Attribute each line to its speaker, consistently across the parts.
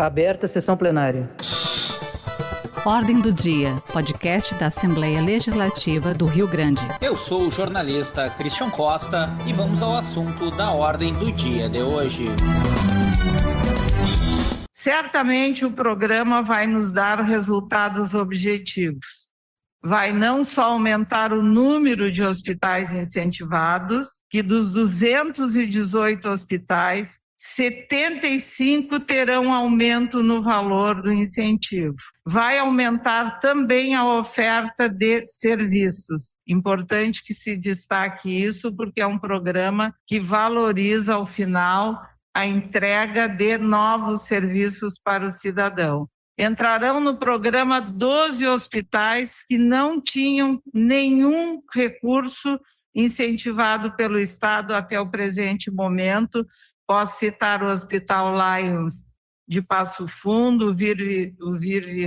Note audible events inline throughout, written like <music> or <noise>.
Speaker 1: Aberta a sessão plenária.
Speaker 2: Ordem do Dia, podcast da Assembleia Legislativa do Rio Grande.
Speaker 3: Eu sou o jornalista Christian Costa e vamos ao assunto da ordem do dia de hoje.
Speaker 4: Certamente o programa vai nos dar resultados objetivos. Vai não só aumentar o número de hospitais incentivados, que dos 218 hospitais, 75 terão aumento no valor do incentivo. Vai aumentar também a oferta de serviços. Importante que se destaque isso, porque é um programa que valoriza, ao final, a entrega de novos serviços para o cidadão. Entrarão no programa 12 hospitais que não tinham nenhum recurso incentivado pelo Estado até o presente momento. Posso citar o Hospital Lions de Passo Fundo, o Virve, o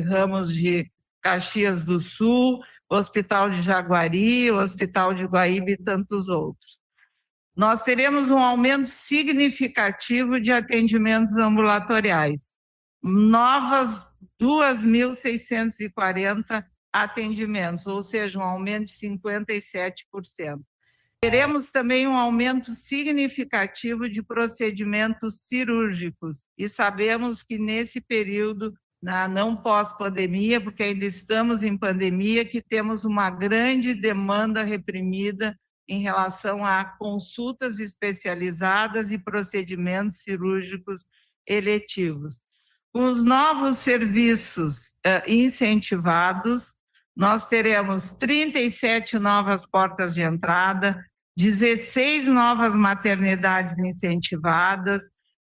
Speaker 4: Ramos de Caxias do Sul, o Hospital de Jaguari, o Hospital de Guaíba e tantos outros nós teremos um aumento significativo de atendimentos ambulatoriais. Novas 2.640 atendimentos, ou seja, um aumento de 57%. Teremos também um aumento significativo de procedimentos cirúrgicos e sabemos que nesse período, na não pós-pandemia, porque ainda estamos em pandemia, que temos uma grande demanda reprimida em relação a consultas especializadas e procedimentos cirúrgicos eletivos. Com os novos serviços uh, incentivados, nós teremos 37 novas portas de entrada, 16 novas maternidades incentivadas,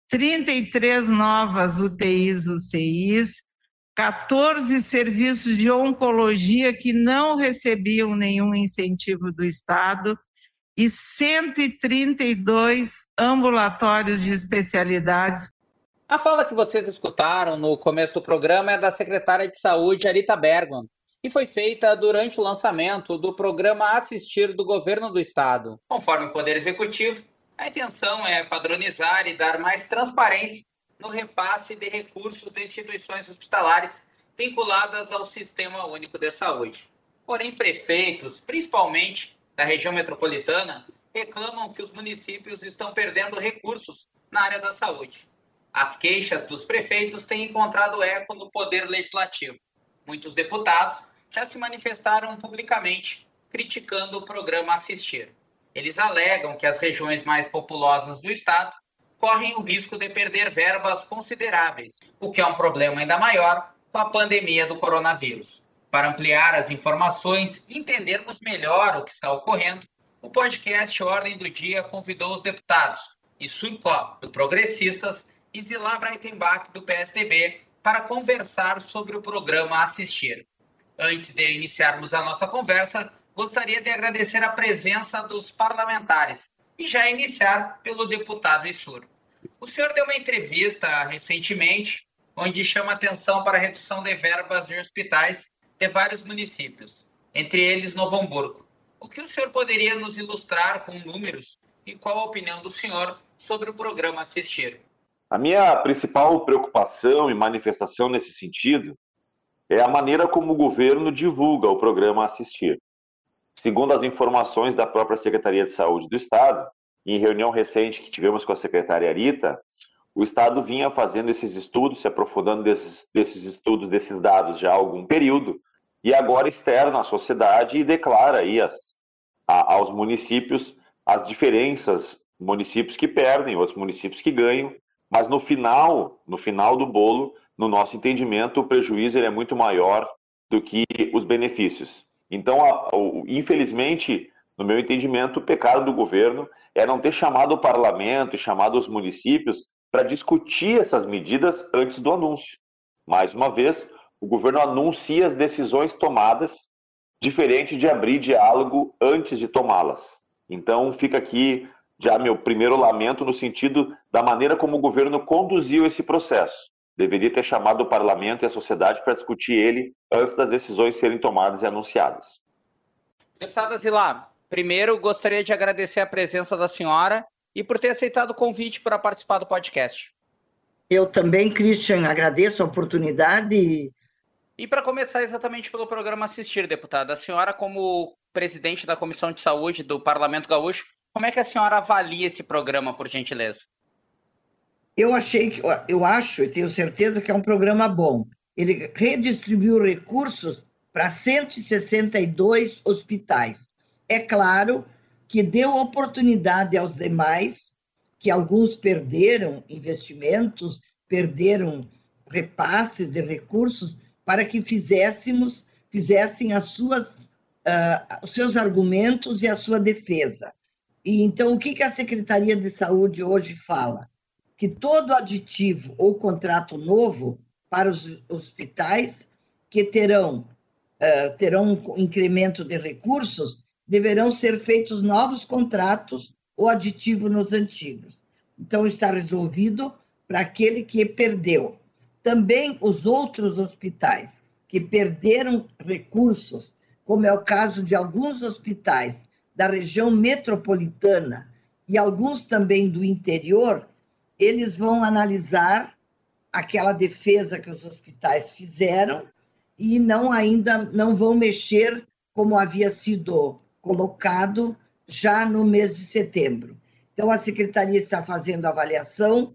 Speaker 4: 33 novas UTIs, UCIs, 14 serviços de oncologia que não recebiam nenhum incentivo do Estado e 132 ambulatórios de especialidades.
Speaker 3: A fala que vocês escutaram no começo do programa é da secretária de Saúde, Arita Bergman, e foi feita durante o lançamento do programa Assistir do Governo do Estado. Conforme o Poder Executivo, a intenção é padronizar e dar mais transparência no repasse de recursos de instituições hospitalares vinculadas ao Sistema Único de Saúde. Porém, prefeitos, principalmente da região metropolitana, reclamam que os municípios estão perdendo recursos na área da saúde. As queixas dos prefeitos têm encontrado eco no Poder Legislativo. Muitos deputados já se manifestaram publicamente criticando o programa Assistir. Eles alegam que as regiões mais populosas do estado correm o risco de perder verbas consideráveis, o que é um problema ainda maior com a pandemia do coronavírus. Para ampliar as informações e entendermos melhor o que está ocorrendo, o podcast Ordem do Dia convidou os deputados Issurcó, do Progressistas, e Zilá Breitenbach, do PSDB, para conversar sobre o programa Assistir. Antes de iniciarmos a nossa conversa, gostaria de agradecer a presença dos parlamentares e já iniciar pelo deputado Issur. O senhor deu uma entrevista recentemente onde chama atenção para a redução de verbas de hospitais de vários municípios, entre eles Novo Hamburgo. O que o senhor poderia nos ilustrar com números e qual a opinião do senhor sobre o programa Assistir?
Speaker 5: A minha principal preocupação e manifestação nesse sentido é a maneira como o governo divulga o programa Assistir. Segundo as informações da própria Secretaria de Saúde do Estado, em reunião recente que tivemos com a secretária Arita, o Estado vinha fazendo esses estudos, se aprofundando desses, desses estudos, desses dados já há algum período, e agora externa à sociedade e declara aí as, a, aos municípios as diferenças, municípios que perdem, outros municípios que ganham, mas no final, no final do bolo, no nosso entendimento, o prejuízo é muito maior do que os benefícios. Então, a, o, infelizmente, no meu entendimento, o pecado do governo é não ter chamado o parlamento e chamado os municípios para discutir essas medidas antes do anúncio. Mais uma vez, o governo anuncia as decisões tomadas, diferente de abrir diálogo antes de tomá-las. Então, fica aqui já meu primeiro lamento no sentido da maneira como o governo conduziu esse processo. Deveria ter chamado o parlamento e a sociedade para discutir ele antes das decisões serem tomadas e anunciadas.
Speaker 3: Deputada Zilar, Primeiro, gostaria de agradecer a presença da senhora e por ter aceitado o convite para participar do podcast.
Speaker 1: Eu também, Christian, agradeço a oportunidade.
Speaker 3: E para começar exatamente pelo programa Assistir, deputada, a senhora, como presidente da Comissão de Saúde do Parlamento Gaúcho, como é que a senhora avalia esse programa, por gentileza?
Speaker 1: Eu achei que, eu acho e tenho certeza que é um programa bom. Ele redistribuiu recursos para 162 hospitais. É claro que deu oportunidade aos demais que alguns perderam investimentos, perderam repasses de recursos para que fizéssemos, fizessem as suas, uh, os seus argumentos e a sua defesa. E então, o que, que a Secretaria de Saúde hoje fala? Que todo aditivo ou contrato novo para os hospitais que terão, uh, terão um incremento de recursos, deverão ser feitos novos contratos o aditivo nos antigos. Então, está resolvido para aquele que perdeu. Também os outros hospitais que perderam recursos, como é o caso de alguns hospitais da região metropolitana e alguns também do interior, eles vão analisar aquela defesa que os hospitais fizeram e não ainda não vão mexer como havia sido colocado já no mês de setembro. Então, a secretaria está fazendo avaliação.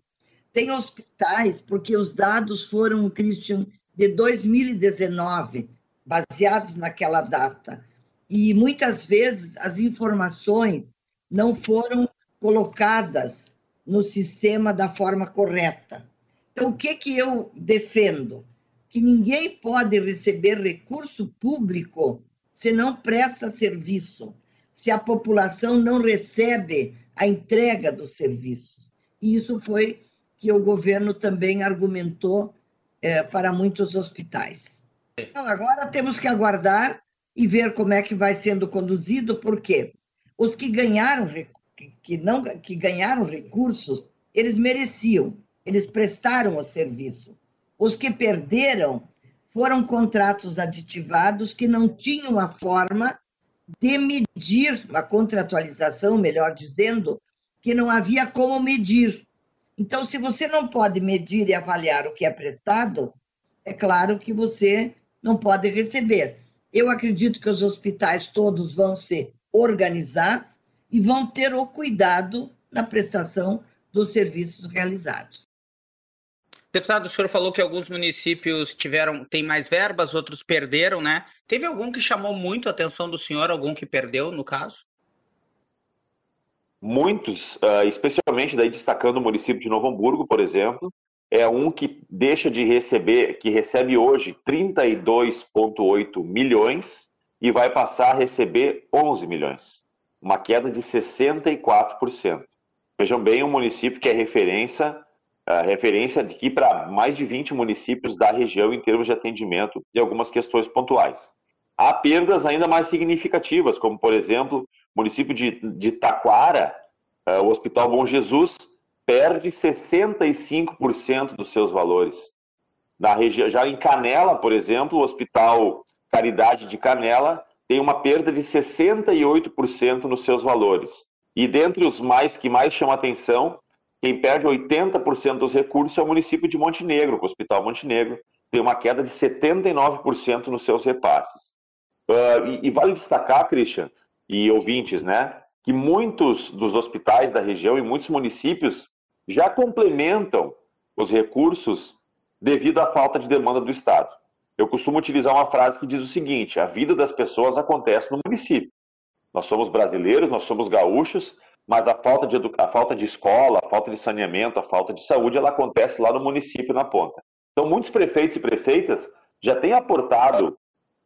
Speaker 1: Tem hospitais, porque os dados foram, Christian, de 2019, baseados naquela data. E muitas vezes as informações não foram colocadas no sistema da forma correta. Então, o que, que eu defendo? Que ninguém pode receber recurso público se não presta serviço, se a população não recebe a entrega dos serviços. E isso foi que o governo também argumentou é, para muitos hospitais. Então, agora temos que aguardar e ver como é que vai sendo conduzido, porque os que ganharam que não que ganharam recursos, eles mereciam, eles prestaram o serviço. Os que perderam foram contratos aditivados que não tinham a forma de medir, uma contratualização, melhor dizendo, que não havia como medir. Então, se você não pode medir e avaliar o que é prestado, é claro que você não pode receber. Eu acredito que os hospitais todos vão se organizar e vão ter o cuidado na prestação dos serviços realizados.
Speaker 3: Deputado, o senhor falou que alguns municípios tiveram, têm mais verbas, outros perderam, né? Teve algum que chamou muito a atenção do senhor, algum que perdeu, no caso?
Speaker 5: Muitos, ah, especialmente daí destacando o município de Novo Hamburgo, por exemplo, é um que deixa de receber, que recebe hoje 32,8 milhões e vai passar a receber 11 milhões, uma queda de 64%. Vejam bem, um município que é referência referência aqui para mais de 20 municípios da região em termos de atendimento de algumas questões pontuais. Há perdas ainda mais significativas, como, por exemplo, o município de, de Taquara, uh, o Hospital Bom Jesus, perde 65% dos seus valores. Na região, já em Canela, por exemplo, o Hospital Caridade de Canela tem uma perda de 68% nos seus valores. E dentre os mais que mais chamam atenção, quem perde 80% dos recursos é o município de Montenegro, o Hospital Montenegro, tem uma queda de 79% nos seus repasses. Uh, e, e, vale destacar, Christian, e ouvintes, né, que muitos dos hospitais da região e muitos municípios já complementam os recursos devido à falta de demanda do Estado. Eu costumo utilizar uma frase que diz o seguinte: a vida das pessoas acontece no município. Nós somos brasileiros, nós somos gaúchos, mas a falta de, a falta de escola, a falta de saneamento, a falta de saúde, ela acontece lá no município, na ponta. Então, muitos prefeitos e prefeitas já têm aportado,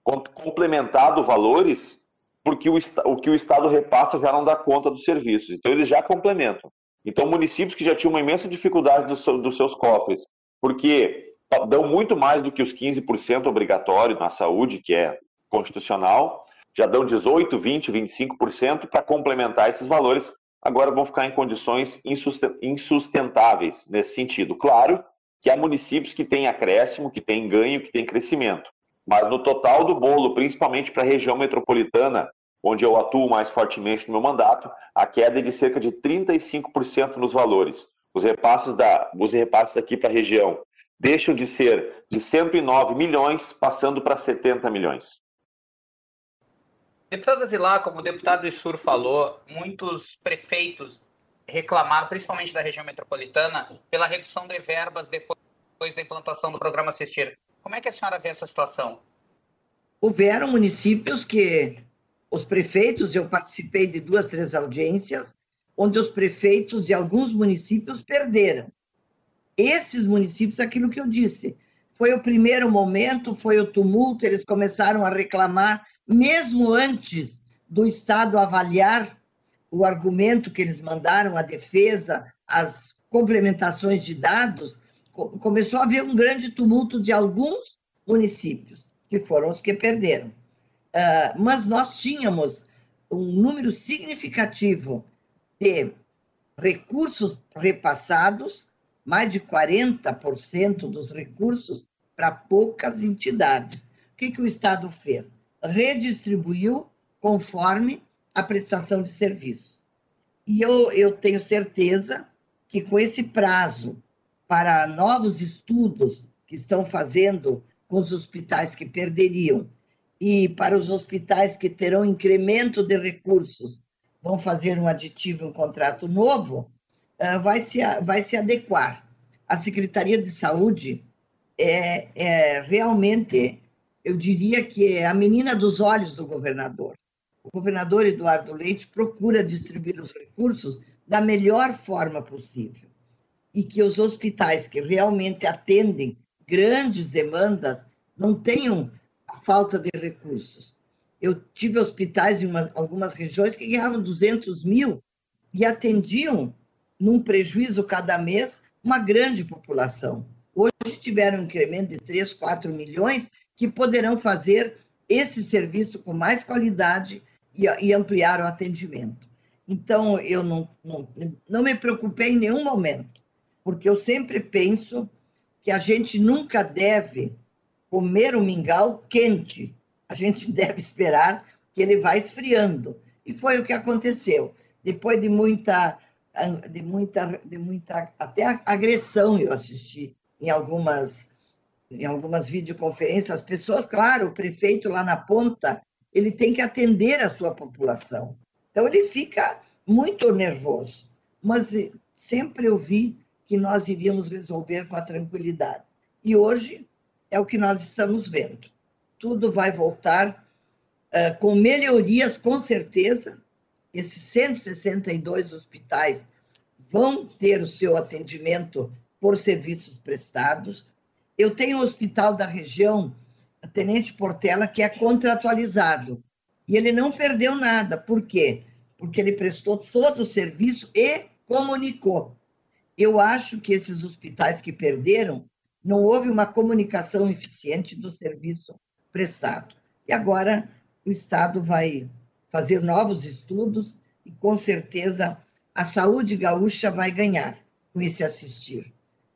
Speaker 5: complementado valores, porque o, o que o Estado repassa já não dá conta dos serviços. Então, eles já complementam. Então, municípios que já tinham uma imensa dificuldade dos, dos seus cofres, porque dão muito mais do que os 15% obrigatório na saúde, que é constitucional, já dão 18, 20, 25% para complementar esses valores. Agora vão ficar em condições insustentáveis nesse sentido. Claro que há municípios que têm acréscimo, que têm ganho, que têm crescimento, mas no total do bolo, principalmente para a região metropolitana, onde eu atuo mais fortemente no meu mandato, a queda é de cerca de 35% nos valores, Os repasses, da, os repasses aqui para a região deixam de ser de 109 milhões, passando para 70 milhões.
Speaker 3: Deputada Zilá, como o deputado Issur falou, muitos prefeitos reclamaram, principalmente da região metropolitana, pela redução de verbas depois da implantação do programa Assistir. Como é que a senhora vê essa situação?
Speaker 1: Houveram municípios que os prefeitos, eu participei de duas, três audiências, onde os prefeitos de alguns municípios perderam. Esses municípios, aquilo que eu disse, foi o primeiro momento, foi o tumulto, eles começaram a reclamar mesmo antes do Estado avaliar o argumento que eles mandaram, a defesa, as complementações de dados, começou a haver um grande tumulto de alguns municípios, que foram os que perderam. Uh, mas nós tínhamos um número significativo de recursos repassados, mais de 40% dos recursos para poucas entidades. O que, que o Estado fez? redistribuiu conforme a prestação de serviço. E eu, eu tenho certeza que com esse prazo para novos estudos que estão fazendo com os hospitais que perderiam e para os hospitais que terão incremento de recursos, vão fazer um aditivo, um contrato novo, vai se, vai se adequar. A Secretaria de Saúde é, é realmente eu diria que é a menina dos olhos do governador. O governador Eduardo Leite procura distribuir os recursos da melhor forma possível e que os hospitais que realmente atendem grandes demandas não tenham falta de recursos. Eu tive hospitais em uma, algumas regiões que ganhavam 200 mil e atendiam, num prejuízo cada mês, uma grande população. Hoje tiveram um incremento de 3, 4 milhões que poderão fazer esse serviço com mais qualidade e, e ampliar o atendimento. Então, eu não, não, não me preocupei em nenhum momento, porque eu sempre penso que a gente nunca deve comer o mingau quente, a gente <laughs> deve esperar que ele vá esfriando. E foi o que aconteceu. Depois de muita, de muita, de muita até agressão eu assisti em algumas em algumas videoconferências, as pessoas, claro, o prefeito lá na ponta, ele tem que atender a sua população. Então, ele fica muito nervoso. Mas eh, sempre eu vi que nós iríamos resolver com a tranquilidade. E hoje é o que nós estamos vendo. Tudo vai voltar uh, com melhorias, com certeza. Esses 162 hospitais vão ter o seu atendimento por serviços prestados eu tenho um hospital da região, a Tenente Portela, que é contratualizado. E ele não perdeu nada. Por quê? Porque ele prestou todo o serviço e comunicou. Eu acho que esses hospitais que perderam, não houve uma comunicação eficiente do serviço prestado. E agora o Estado vai fazer novos estudos e, com certeza, a saúde gaúcha vai ganhar com esse assistir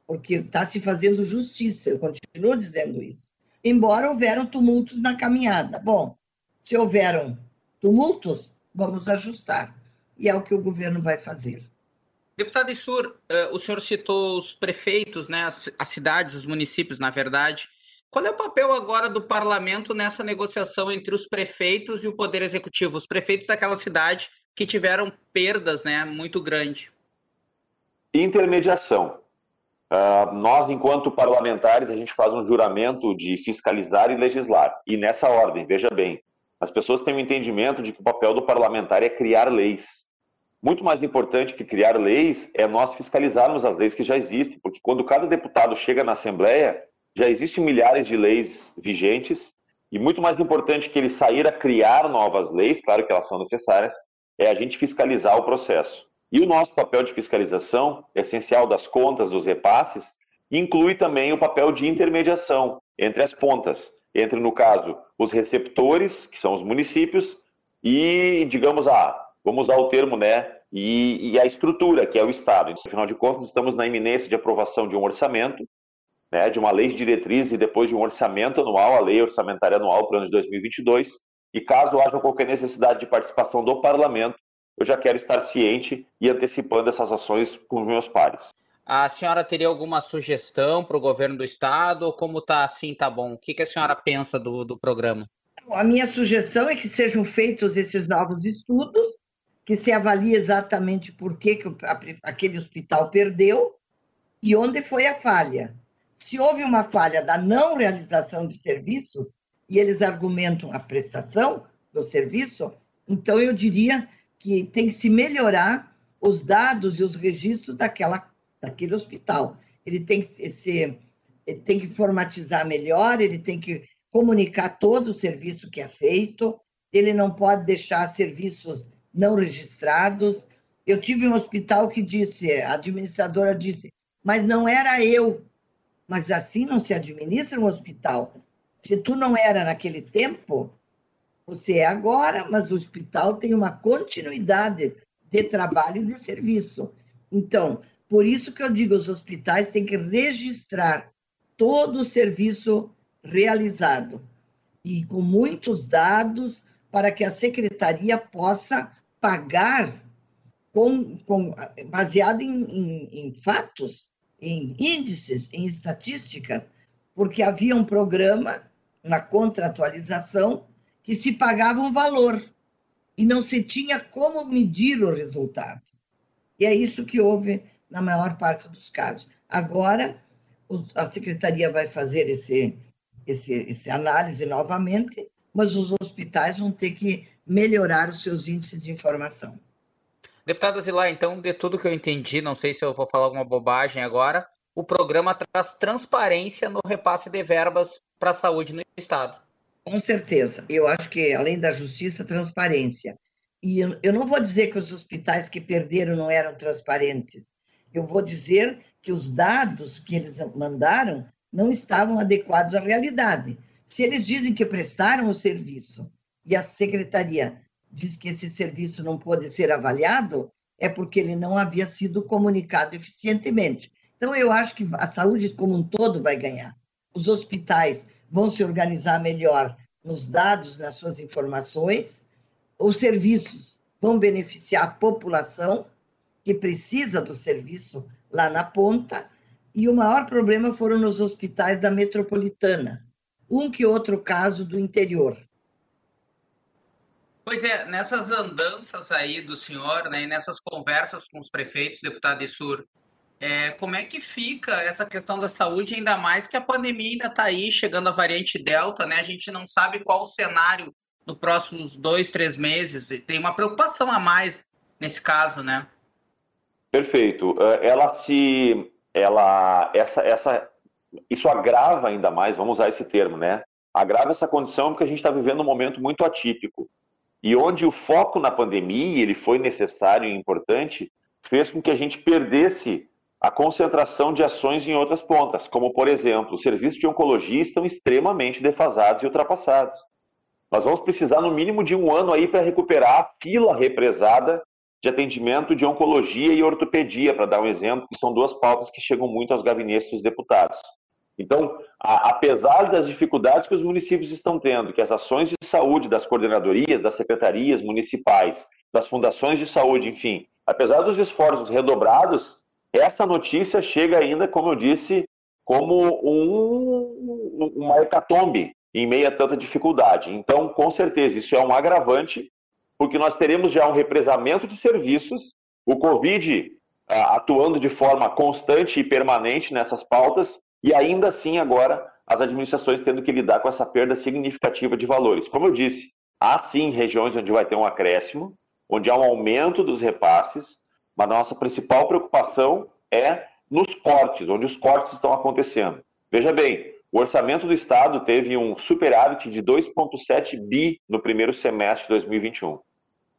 Speaker 1: porque está se fazendo justiça, eu continuo dizendo isso. Embora houveram tumultos na caminhada. Bom, se houveram tumultos, vamos ajustar. E é o que o governo vai fazer.
Speaker 3: Deputado Issur, eh, o senhor citou os prefeitos, né, as cidades, os municípios, na verdade. Qual é o papel agora do parlamento nessa negociação entre os prefeitos e o poder executivo? Os prefeitos daquela cidade que tiveram perdas né, muito grandes.
Speaker 5: Intermediação. Uh, nós, enquanto parlamentares, a gente faz um juramento de fiscalizar e legislar. E nessa ordem, veja bem, as pessoas têm o um entendimento de que o papel do parlamentar é criar leis. Muito mais importante que criar leis é nós fiscalizarmos as leis que já existem, porque quando cada deputado chega na Assembleia, já existem milhares de leis vigentes, e muito mais importante que ele sair a criar novas leis, claro que elas são necessárias, é a gente fiscalizar o processo. E o nosso papel de fiscalização, essencial das contas, dos repasses, inclui também o papel de intermediação entre as pontas, entre, no caso, os receptores, que são os municípios, e, digamos, ah, vamos usar o termo, né, e, e, a estrutura, que é o Estado. Afinal de contas, estamos na iminência de aprovação de um orçamento, né, de uma lei de diretriz e depois de um orçamento anual, a lei orçamentária anual para o ano de 2022, e caso haja qualquer necessidade de participação do parlamento, eu já quero estar ciente e antecipando essas ações com os meus pares.
Speaker 3: A senhora teria alguma sugestão para o governo do estado? Ou como está assim, tá bom? O que, que a senhora pensa do, do programa?
Speaker 1: A minha sugestão é que sejam feitos esses novos estudos, que se avalie exatamente por que, que aquele hospital perdeu e onde foi a falha. Se houve uma falha da não realização de serviços, e eles argumentam a prestação do serviço, então eu diria que tem que se melhorar os dados e os registros daquela, daquele hospital. Ele tem que ser, ele tem que informatizar melhor, ele tem que comunicar todo o serviço que é feito, ele não pode deixar serviços não registrados. Eu tive um hospital que disse, a administradora disse, mas não era eu. Mas assim não se administra um hospital. Se tu não era naquele tempo, você é agora, mas o hospital tem uma continuidade de trabalho e de serviço. Então, por isso que eu digo, os hospitais têm que registrar todo o serviço realizado e com muitos dados para que a secretaria possa pagar com, com baseado em, em, em fatos, em índices, em estatísticas, porque havia um programa, uma contratualização, que se pagava um valor e não se tinha como medir o resultado. E é isso que houve na maior parte dos casos. Agora, a secretaria vai fazer esse, esse, esse análise novamente, mas os hospitais vão ter que melhorar os seus índices de informação.
Speaker 3: Deputada Zilá, então, de tudo que eu entendi, não sei se eu vou falar alguma bobagem agora, o programa traz transparência no repasse de verbas para a saúde no Estado.
Speaker 1: Com certeza. Eu acho que, além da justiça, transparência. E eu não vou dizer que os hospitais que perderam não eram transparentes. Eu vou dizer que os dados que eles mandaram não estavam adequados à realidade. Se eles dizem que prestaram o serviço e a secretaria diz que esse serviço não pode ser avaliado, é porque ele não havia sido comunicado eficientemente. Então, eu acho que a saúde como um todo vai ganhar. Os hospitais vão se organizar melhor nos dados, nas suas informações, os serviços vão beneficiar a população que precisa do serviço lá na ponta, e o maior problema foram nos hospitais da metropolitana, um que outro caso do interior.
Speaker 3: Pois é, nessas andanças aí do senhor, né, nessas conversas com os prefeitos, deputado Issur, é, como é que fica essa questão da saúde, ainda mais que a pandemia ainda está aí, chegando a variante Delta, né? A gente não sabe qual o cenário nos próximos dois, três meses. E tem uma preocupação a mais nesse caso, né?
Speaker 5: Perfeito. É, ela se ela, essa, essa, isso agrava ainda mais, vamos usar esse termo, né? Agrava essa condição porque a gente está vivendo um momento muito atípico. E onde o foco na pandemia, ele foi necessário e importante, fez com que a gente perdesse a concentração de ações em outras pontas, como, por exemplo, os serviços de oncologia estão extremamente defasados e ultrapassados. Nós vamos precisar, no mínimo, de um ano aí para recuperar a fila represada de atendimento de oncologia e ortopedia, para dar um exemplo, que são duas pautas que chegam muito aos gabinetes dos deputados. Então, a, apesar das dificuldades que os municípios estão tendo, que as ações de saúde das coordenadorias, das secretarias municipais, das fundações de saúde, enfim, apesar dos esforços redobrados, essa notícia chega ainda, como eu disse, como um, uma hecatombe em meio a tanta dificuldade. Então, com certeza, isso é um agravante porque nós teremos já um represamento de serviços, o Covid ah, atuando de forma constante e permanente nessas pautas, e ainda assim agora as administrações tendo que lidar com essa perda significativa de valores. Como eu disse, há sim regiões onde vai ter um acréscimo, onde há um aumento dos repasses, mas a nossa principal preocupação é nos cortes, onde os cortes estão acontecendo. Veja bem, o orçamento do Estado teve um superávit de 2,7 bi no primeiro semestre de 2021.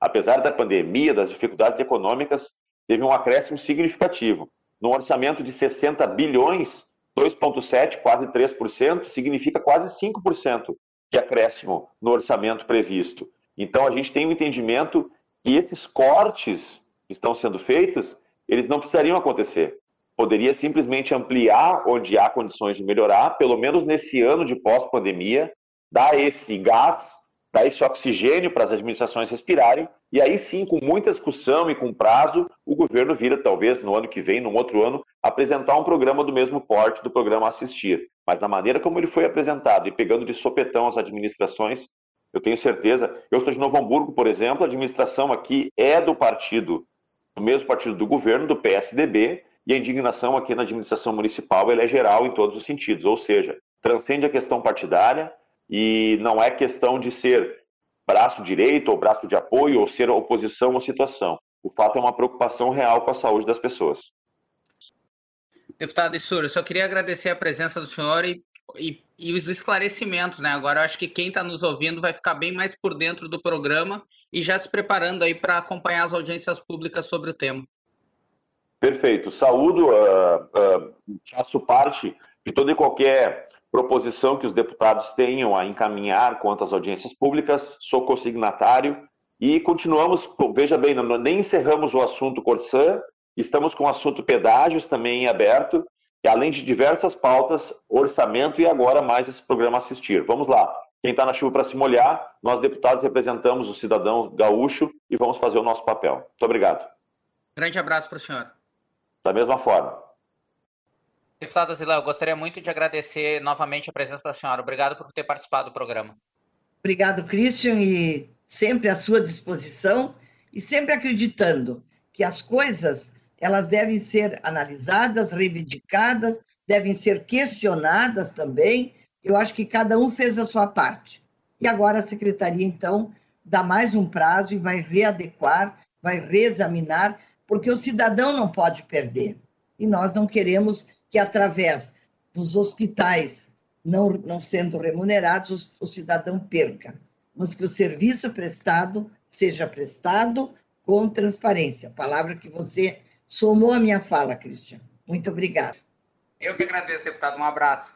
Speaker 5: Apesar da pandemia, das dificuldades econômicas, teve um acréscimo significativo. Num orçamento de 60 bilhões, 2,7, quase 3%, significa quase 5% de acréscimo no orçamento previsto. Então, a gente tem o um entendimento que esses cortes que estão sendo feitos, eles não precisariam acontecer poderia simplesmente ampliar onde há condições de melhorar, pelo menos nesse ano de pós-pandemia, dar esse gás, dar esse oxigênio para as administrações respirarem, e aí sim, com muita discussão e com prazo, o governo vira, talvez no ano que vem, num outro ano, apresentar um programa do mesmo porte do programa Assistir. Mas na maneira como ele foi apresentado e pegando de sopetão as administrações, eu tenho certeza. Eu sou de Novo Hamburgo, por exemplo, a administração aqui é do partido, do mesmo partido do governo, do PSDB, e a indignação aqui na administração municipal é geral em todos os sentidos, ou seja, transcende a questão partidária e não é questão de ser braço direito ou braço de apoio ou ser oposição à situação. O fato é uma preocupação real com a saúde das pessoas.
Speaker 3: Deputado Issur, eu só queria agradecer a presença do senhor e, e, e os esclarecimentos, né? Agora eu acho que quem está nos ouvindo vai ficar bem mais por dentro do programa e já se preparando aí para acompanhar as audiências públicas sobre o tema.
Speaker 5: Perfeito. Saúdo, uh, uh, faço parte de toda e qualquer proposição que os deputados tenham a encaminhar quanto às audiências públicas, sou consignatário e continuamos, veja bem, nem encerramos o assunto Corsã, estamos com o assunto pedágios também em aberto, e além de diversas pautas, orçamento e agora mais esse programa Assistir. Vamos lá, quem está na chuva para se molhar, nós deputados representamos o cidadão gaúcho e vamos fazer o nosso papel. Muito obrigado.
Speaker 3: Grande abraço para o senhor.
Speaker 5: Da mesma forma.
Speaker 3: Deputada Zila, eu gostaria muito de agradecer novamente a presença da senhora. Obrigado por ter participado do programa.
Speaker 1: Obrigado, Christian, e sempre à sua disposição e sempre acreditando que as coisas elas devem ser analisadas, reivindicadas, devem ser questionadas também. Eu acho que cada um fez a sua parte. E agora a secretaria, então, dá mais um prazo e vai readequar, vai reexaminar porque o cidadão não pode perder. E nós não queremos que, através dos hospitais não, não sendo remunerados, o, o cidadão perca, mas que o serviço prestado seja prestado com transparência. Palavra que você somou à minha fala, Cristian. Muito obrigada.
Speaker 3: Eu que agradeço, deputado. Um abraço.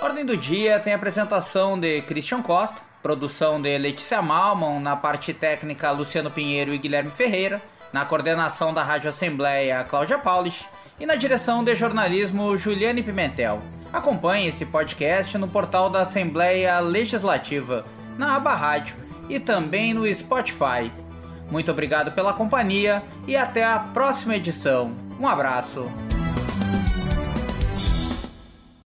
Speaker 3: Ordem do dia tem a apresentação de Christian Costa, produção de Letícia Malman, na parte técnica Luciano Pinheiro e Guilherme Ferreira na coordenação da Rádio Assembleia Cláudia Paulich e na direção de jornalismo Juliane Pimentel. Acompanhe esse podcast no portal da Assembleia Legislativa, na aba Rádio e também no Spotify. Muito obrigado pela companhia e até a próxima edição. Um abraço.